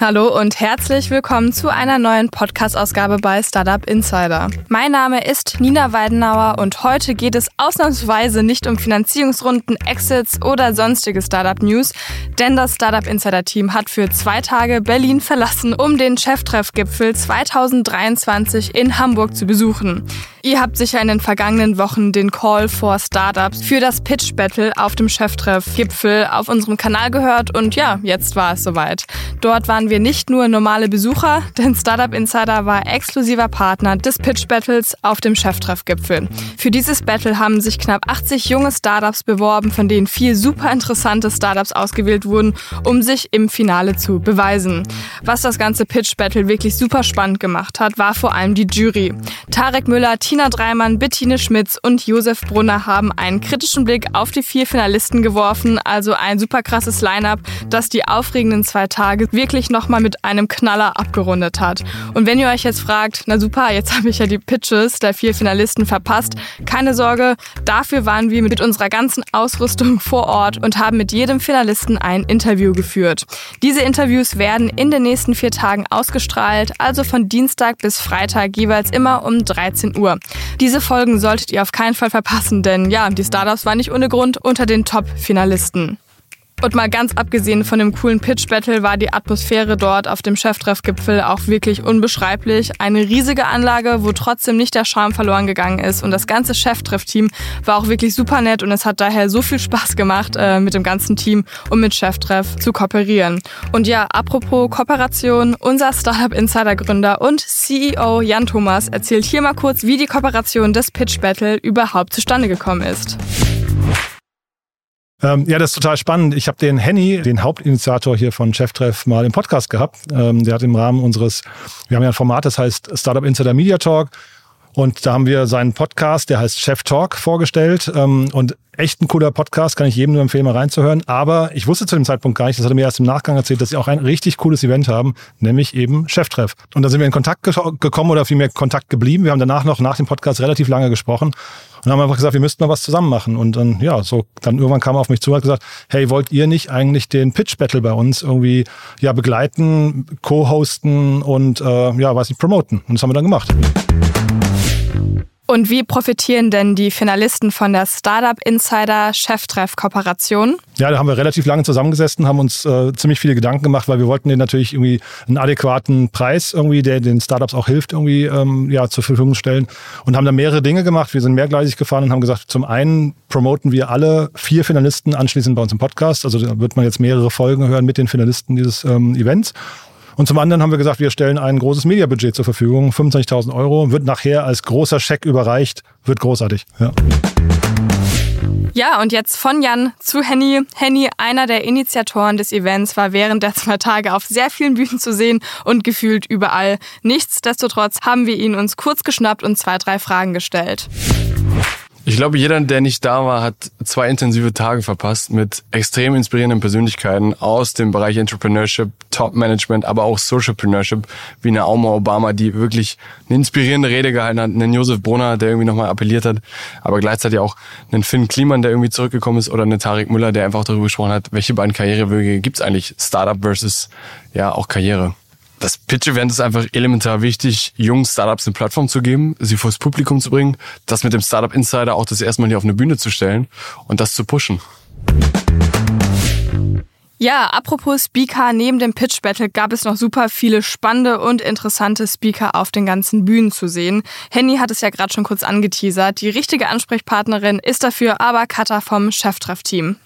Hallo und herzlich willkommen zu einer neuen Podcast-Ausgabe bei Startup Insider. Mein Name ist Nina Weidenauer und heute geht es ausnahmsweise nicht um Finanzierungsrunden, Exits oder sonstige Startup-News, denn das Startup Insider-Team hat für zwei Tage Berlin verlassen, um den Cheftreff-Gipfel 2023 in Hamburg zu besuchen. Ihr habt sicher in den vergangenen Wochen den Call for Startups für das Pitch Battle auf dem Cheftreff-Gipfel auf unserem Kanal gehört und ja, jetzt war es soweit. Dort waren wir nicht nur normale Besucher, denn Startup Insider war exklusiver Partner des Pitch Battles auf dem Cheftreff-Gipfel. Für dieses Battle haben sich knapp 80 junge Startups beworben, von denen vier super interessante Startups ausgewählt wurden, um sich im Finale zu beweisen. Was das ganze Pitch Battle wirklich super spannend gemacht hat, war vor allem die Jury. Tarek Müller, Tina Dreimann, Bettine Schmitz und Josef Brunner haben einen kritischen Blick auf die vier Finalisten geworfen, also ein super krasses Line-up, das die aufregenden zwei Tage wirklich noch nochmal mit einem Knaller abgerundet hat. Und wenn ihr euch jetzt fragt, na super, jetzt habe ich ja die Pitches der vier Finalisten verpasst, keine Sorge, dafür waren wir mit unserer ganzen Ausrüstung vor Ort und haben mit jedem Finalisten ein Interview geführt. Diese Interviews werden in den nächsten vier Tagen ausgestrahlt, also von Dienstag bis Freitag jeweils immer um 13 Uhr. Diese Folgen solltet ihr auf keinen Fall verpassen, denn ja, die Startups waren nicht ohne Grund unter den Top-Finalisten. Und mal ganz abgesehen von dem coolen Pitch-Battle war die Atmosphäre dort auf dem Cheftreffgipfel auch wirklich unbeschreiblich. Eine riesige Anlage, wo trotzdem nicht der Charme verloren gegangen ist. Und das ganze Cheftreff-Team war auch wirklich super nett und es hat daher so viel Spaß gemacht, äh, mit dem ganzen Team und mit Cheftreff zu kooperieren. Und ja, apropos Kooperation, unser Startup-Insider-Gründer und CEO Jan Thomas erzählt hier mal kurz, wie die Kooperation des Pitch-Battle überhaupt zustande gekommen ist. Ähm, ja, das ist total spannend. Ich habe den Henny, den Hauptinitiator hier von Cheftreff, mal im Podcast gehabt. Ähm, der hat im Rahmen unseres, wir haben ja ein Format, das heißt Startup Insider Media Talk. Und da haben wir seinen Podcast, der heißt Chef Talk, vorgestellt. Ähm, und echt ein cooler Podcast, kann ich jedem nur empfehlen, mal reinzuhören. Aber ich wusste zu dem Zeitpunkt gar nicht, das hat er mir erst im Nachgang erzählt, dass sie auch ein richtig cooles Event haben, nämlich eben Cheftreff. Und da sind wir in Kontakt gekommen oder vielmehr Kontakt geblieben. Wir haben danach noch nach dem Podcast relativ lange gesprochen und haben einfach gesagt, wir müssten mal was zusammen machen. Und dann, ja, so, dann irgendwann kam er auf mich zu und hat gesagt, hey, wollt ihr nicht eigentlich den Pitch Battle bei uns irgendwie, ja, begleiten, co-hosten und, äh, ja, weiß nicht, promoten? Und das haben wir dann gemacht. Und wie profitieren denn die Finalisten von der Startup Insider Cheftreff Kooperation? Ja, da haben wir relativ lange zusammengesessen, haben uns äh, ziemlich viele Gedanken gemacht, weil wir wollten denen natürlich irgendwie einen adäquaten Preis irgendwie, der den Startups auch hilft, irgendwie ähm, ja zur Verfügung stellen und haben da mehrere Dinge gemacht. Wir sind mehrgleisig gefahren und haben gesagt, zum einen promoten wir alle vier Finalisten anschließend bei uns im Podcast. Also da wird man jetzt mehrere Folgen hören mit den Finalisten dieses ähm, Events. Und zum anderen haben wir gesagt, wir stellen ein großes Mediabudget zur Verfügung, 25.000 Euro, wird nachher als großer Scheck überreicht, wird großartig. Ja. Ja, und jetzt von Jan zu Henny. Henny, einer der Initiatoren des Events, war während der zwei Tage auf sehr vielen Bühnen zu sehen und gefühlt überall. Nichtsdestotrotz haben wir ihn uns kurz geschnappt und zwei, drei Fragen gestellt. Ich glaube, jeder, der nicht da war, hat zwei intensive Tage verpasst mit extrem inspirierenden Persönlichkeiten aus dem Bereich Entrepreneurship, Top Management, aber auch Socialpreneurship, wie eine Auma Obama, die wirklich eine inspirierende Rede gehalten hat, einen Josef Brunner, der irgendwie nochmal appelliert hat, aber gleichzeitig auch einen Finn Kliman, der irgendwie zurückgekommen ist, oder eine Tarek Müller, der einfach darüber gesprochen hat, welche beiden Karrierewege gibt's eigentlich, Startup versus ja auch Karriere das Pitch-Event ist einfach elementar wichtig, jungen Startups eine Plattform zu geben, sie vors Publikum zu bringen, das mit dem Startup Insider auch das erste Mal hier auf eine Bühne zu stellen und das zu pushen. Ja, apropos Speaker, neben dem Pitch Battle gab es noch super viele spannende und interessante Speaker auf den ganzen Bühnen zu sehen. Henny hat es ja gerade schon kurz angeteasert. Die richtige Ansprechpartnerin ist dafür aber Katha vom Cheftreff-Team.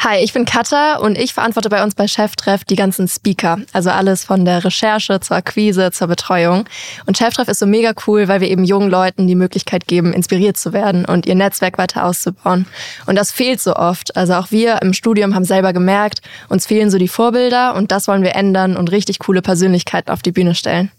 Hi, ich bin Katha und ich verantworte bei uns bei Cheftreff die ganzen Speaker. Also alles von der Recherche zur Akquise zur Betreuung. Und Cheftreff ist so mega cool, weil wir eben jungen Leuten die Möglichkeit geben, inspiriert zu werden und ihr Netzwerk weiter auszubauen. Und das fehlt so oft. Also auch wir im Studium haben selber gemerkt, uns fehlen so die Vorbilder und das wollen wir ändern und richtig coole Persönlichkeiten auf die Bühne stellen.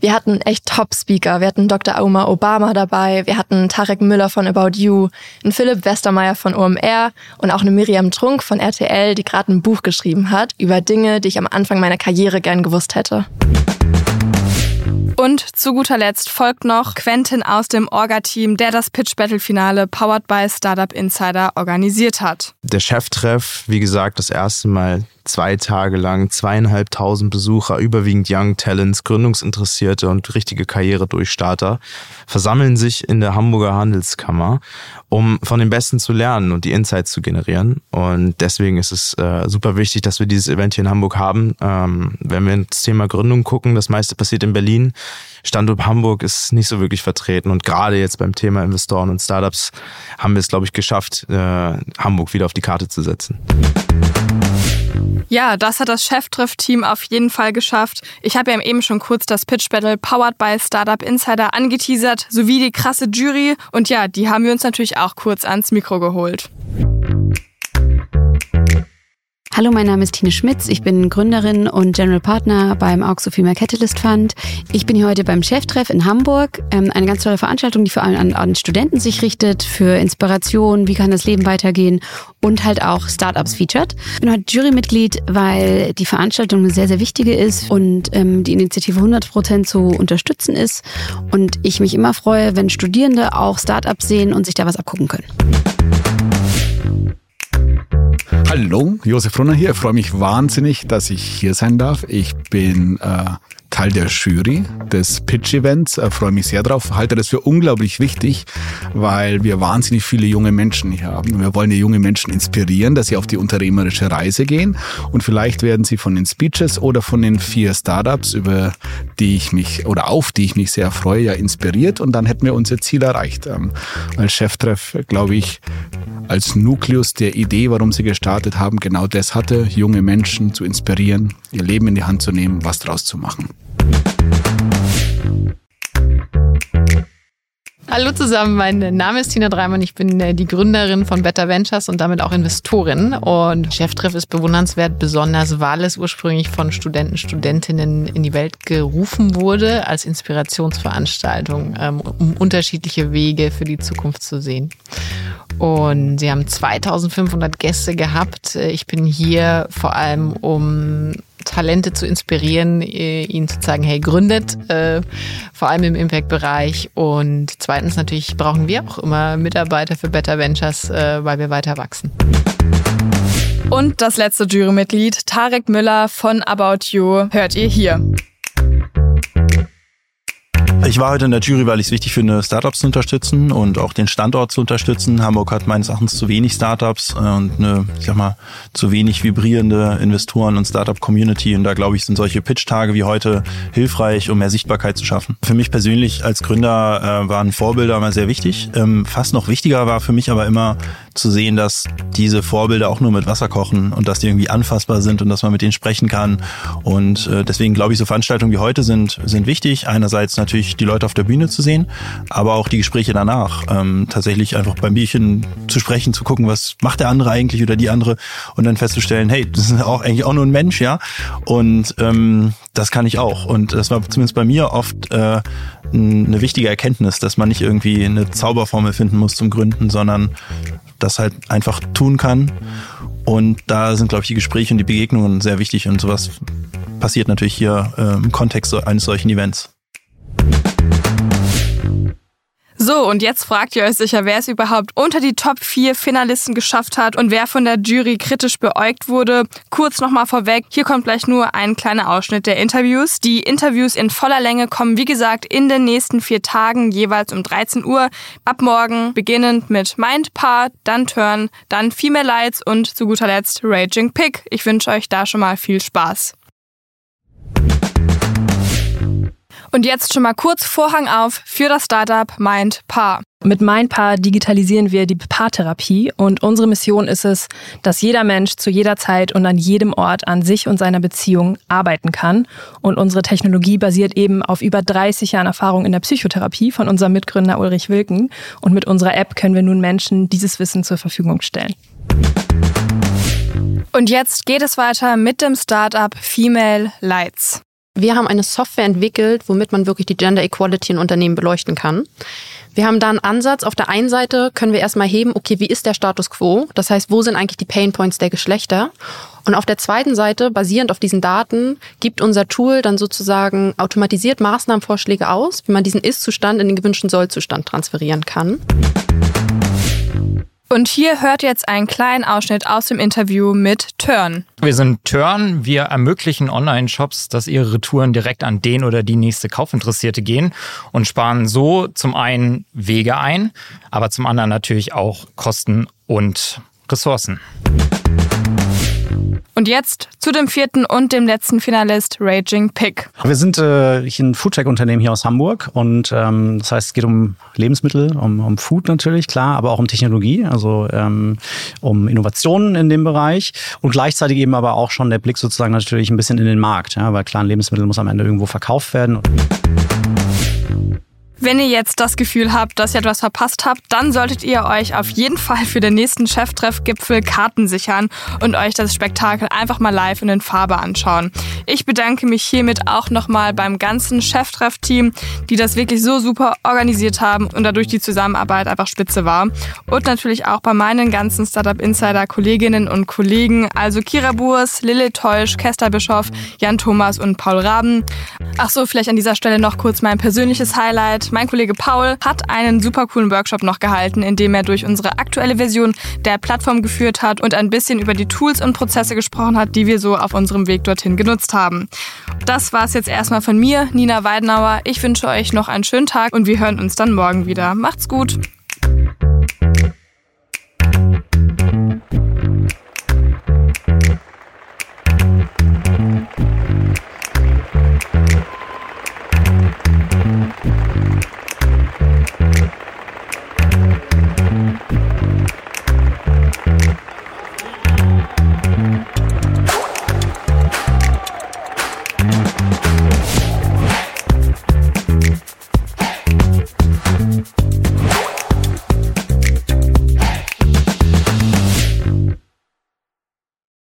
Wir hatten echt Top-Speaker. Wir hatten Dr. Auma Obama dabei, wir hatten Tarek Müller von About You, einen Philipp Westermeier von OMR und auch eine Miriam Trunk von RTL, die gerade ein Buch geschrieben hat über Dinge, die ich am Anfang meiner Karriere gern gewusst hätte. Und zu guter Letzt folgt noch Quentin aus dem Orga-Team, der das Pitch Battle Finale powered by Startup Insider organisiert hat. Der Cheftreff, wie gesagt, das erste Mal zwei Tage lang zweieinhalbtausend Besucher, überwiegend Young Talents, Gründungsinteressierte und richtige Karrieredurchstarter, versammeln sich in der Hamburger Handelskammer, um von den Besten zu lernen und die Insights zu generieren. Und deswegen ist es äh, super wichtig, dass wir dieses Event hier in Hamburg haben. Ähm, wenn wir ins Thema Gründung gucken, das meiste passiert in Berlin. Standort Hamburg ist nicht so wirklich vertreten. Und gerade jetzt beim Thema Investoren und Startups haben wir es, glaube ich, geschafft, äh, Hamburg wieder auf die Karte zu setzen. Ja, das hat das Cheftreff-Team auf jeden Fall geschafft. Ich habe ja eben schon kurz das Pitch Battle powered by Startup Insider angeteasert, sowie die krasse Jury. Und ja, die haben wir uns natürlich auch kurz ans Mikro geholt. Hallo, mein Name ist Tine Schmitz. Ich bin Gründerin und General Partner beim Auxo Female Catalyst Fund. Ich bin hier heute beim Cheftreff in Hamburg. Ähm, eine ganz tolle Veranstaltung, die vor allem an, an Studenten sich richtet, für Inspiration, wie kann das Leben weitergehen und halt auch Startups featured. Ich bin heute Jurymitglied, weil die Veranstaltung eine sehr, sehr wichtige ist und ähm, die Initiative 100 Prozent zu unterstützen ist. Und ich mich immer freue, wenn Studierende auch Startups sehen und sich da was abgucken können. Hallo, Josef Brunner hier. Ich freue mich wahnsinnig, dass ich hier sein darf. Ich bin äh, Teil der Jury des Pitch-Events. Äh, freue mich sehr drauf. Halte das für unglaublich wichtig, weil wir wahnsinnig viele junge Menschen hier haben. Wir wollen die junge Menschen inspirieren, dass sie auf die unternehmerische Reise gehen. Und vielleicht werden sie von den Speeches oder von den vier Startups, über die ich mich oder auf die ich mich sehr freue, ja inspiriert. Und dann hätten wir unser Ziel erreicht. Ähm, als Cheftreff, glaube ich, als Nukleus der Idee, warum sie gestartet haben, genau das hatte, junge Menschen zu inspirieren, ihr Leben in die Hand zu nehmen, was draus zu machen. Hallo zusammen, mein Name ist Tina Dreimann, ich bin äh, die Gründerin von Better Ventures und damit auch Investorin. Und Cheftreff ist bewundernswert, besonders weil es ursprünglich von Studenten, Studentinnen in die Welt gerufen wurde als Inspirationsveranstaltung, ähm, um unterschiedliche Wege für die Zukunft zu sehen. Und sie haben 2500 Gäste gehabt. Äh, ich bin hier vor allem, um Talente zu inspirieren, äh, ihnen zu zeigen, hey, gründet, äh, vor allem im Impact-Bereich. Und zweitens natürlich brauchen wir auch immer Mitarbeiter für Better Ventures, äh, weil wir weiter wachsen. Und das letzte Jurymitglied, Tarek Müller von About You, hört ihr hier. Ich war heute in der Jury, weil ich es wichtig finde, Startups zu unterstützen und auch den Standort zu unterstützen. Hamburg hat meines Erachtens zu wenig Startups und eine, ich sag mal, zu wenig vibrierende Investoren und Startup-Community. Und da glaube ich, sind solche Pitch-Tage wie heute hilfreich, um mehr Sichtbarkeit zu schaffen. Für mich persönlich als Gründer äh, waren Vorbilder immer sehr wichtig. Ähm, fast noch wichtiger war für mich aber immer zu sehen, dass diese Vorbilder auch nur mit Wasser kochen und dass die irgendwie anfassbar sind und dass man mit denen sprechen kann. Und äh, deswegen glaube ich, so Veranstaltungen wie heute sind, sind wichtig. Einerseits natürlich die Leute auf der Bühne zu sehen, aber auch die Gespräche danach. Ähm, tatsächlich einfach beim Bierchen zu sprechen, zu gucken, was macht der andere eigentlich oder die andere und dann festzustellen, hey, das ist auch eigentlich auch nur ein Mensch, ja. Und ähm, das kann ich auch. Und das war zumindest bei mir oft äh, eine wichtige Erkenntnis, dass man nicht irgendwie eine Zauberformel finden muss zum Gründen, sondern das halt einfach tun kann. Und da sind, glaube ich, die Gespräche und die Begegnungen sehr wichtig und sowas passiert natürlich hier äh, im Kontext eines solchen Events. So, und jetzt fragt ihr euch sicher, wer es überhaupt unter die Top 4 Finalisten geschafft hat und wer von der Jury kritisch beäugt wurde. Kurz nochmal vorweg, hier kommt gleich nur ein kleiner Ausschnitt der Interviews. Die Interviews in voller Länge kommen, wie gesagt, in den nächsten vier Tagen, jeweils um 13 Uhr. Ab morgen beginnend mit Mind Part, dann Turn, dann Female Lights und zu guter Letzt Raging Pig. Ich wünsche euch da schon mal viel Spaß. Und jetzt schon mal kurz Vorhang auf für das Startup MindPaar. Mit MindPaar digitalisieren wir die Paartherapie und unsere Mission ist es, dass jeder Mensch zu jeder Zeit und an jedem Ort an sich und seiner Beziehung arbeiten kann. Und unsere Technologie basiert eben auf über 30 Jahren Erfahrung in der Psychotherapie von unserem Mitgründer Ulrich Wilken. Und mit unserer App können wir nun Menschen dieses Wissen zur Verfügung stellen. Und jetzt geht es weiter mit dem Startup Female Lights. Wir haben eine Software entwickelt, womit man wirklich die Gender Equality in Unternehmen beleuchten kann. Wir haben da einen Ansatz. Auf der einen Seite können wir erstmal heben, okay, wie ist der Status quo? Das heißt, wo sind eigentlich die Pain Points der Geschlechter? Und auf der zweiten Seite, basierend auf diesen Daten, gibt unser Tool dann sozusagen automatisiert Maßnahmenvorschläge aus, wie man diesen Ist-Zustand in den gewünschten Soll-Zustand transferieren kann. Und hier hört jetzt einen kleinen Ausschnitt aus dem Interview mit Turn. Wir sind Turn. Wir ermöglichen Online-Shops, dass ihre Retouren direkt an den oder die nächste Kaufinteressierte gehen und sparen so zum einen Wege ein, aber zum anderen natürlich auch Kosten und Ressourcen. Und jetzt zu dem vierten und dem letzten Finalist Raging Pig. Wir sind äh, ein Foodtech-Unternehmen hier aus Hamburg und ähm, das heißt, es geht um Lebensmittel, um, um Food natürlich, klar, aber auch um Technologie, also ähm, um Innovationen in dem Bereich und gleichzeitig eben aber auch schon der Blick sozusagen natürlich ein bisschen in den Markt, ja, weil klar, ein Lebensmittel muss am Ende irgendwo verkauft werden. Wenn ihr jetzt das Gefühl habt, dass ihr etwas verpasst habt, dann solltet ihr euch auf jeden Fall für den nächsten Cheftreff-Gipfel Karten sichern und euch das Spektakel einfach mal live und in Farbe anschauen. Ich bedanke mich hiermit auch nochmal beim ganzen Cheftreff-Team, die das wirklich so super organisiert haben und dadurch die Zusammenarbeit einfach spitze war. Und natürlich auch bei meinen ganzen Startup Insider Kolleginnen und Kollegen, also Kira Burs, Lille Teusch, Kester Bischoff, Jan Thomas und Paul Raben. Ach so, vielleicht an dieser Stelle noch kurz mein persönliches Highlight. Mein Kollege Paul hat einen super coolen Workshop noch gehalten, in dem er durch unsere aktuelle Version der Plattform geführt hat und ein bisschen über die Tools und Prozesse gesprochen hat, die wir so auf unserem Weg dorthin genutzt haben. Das war es jetzt erstmal von mir, Nina Weidenauer. Ich wünsche euch noch einen schönen Tag und wir hören uns dann morgen wieder. Macht's gut!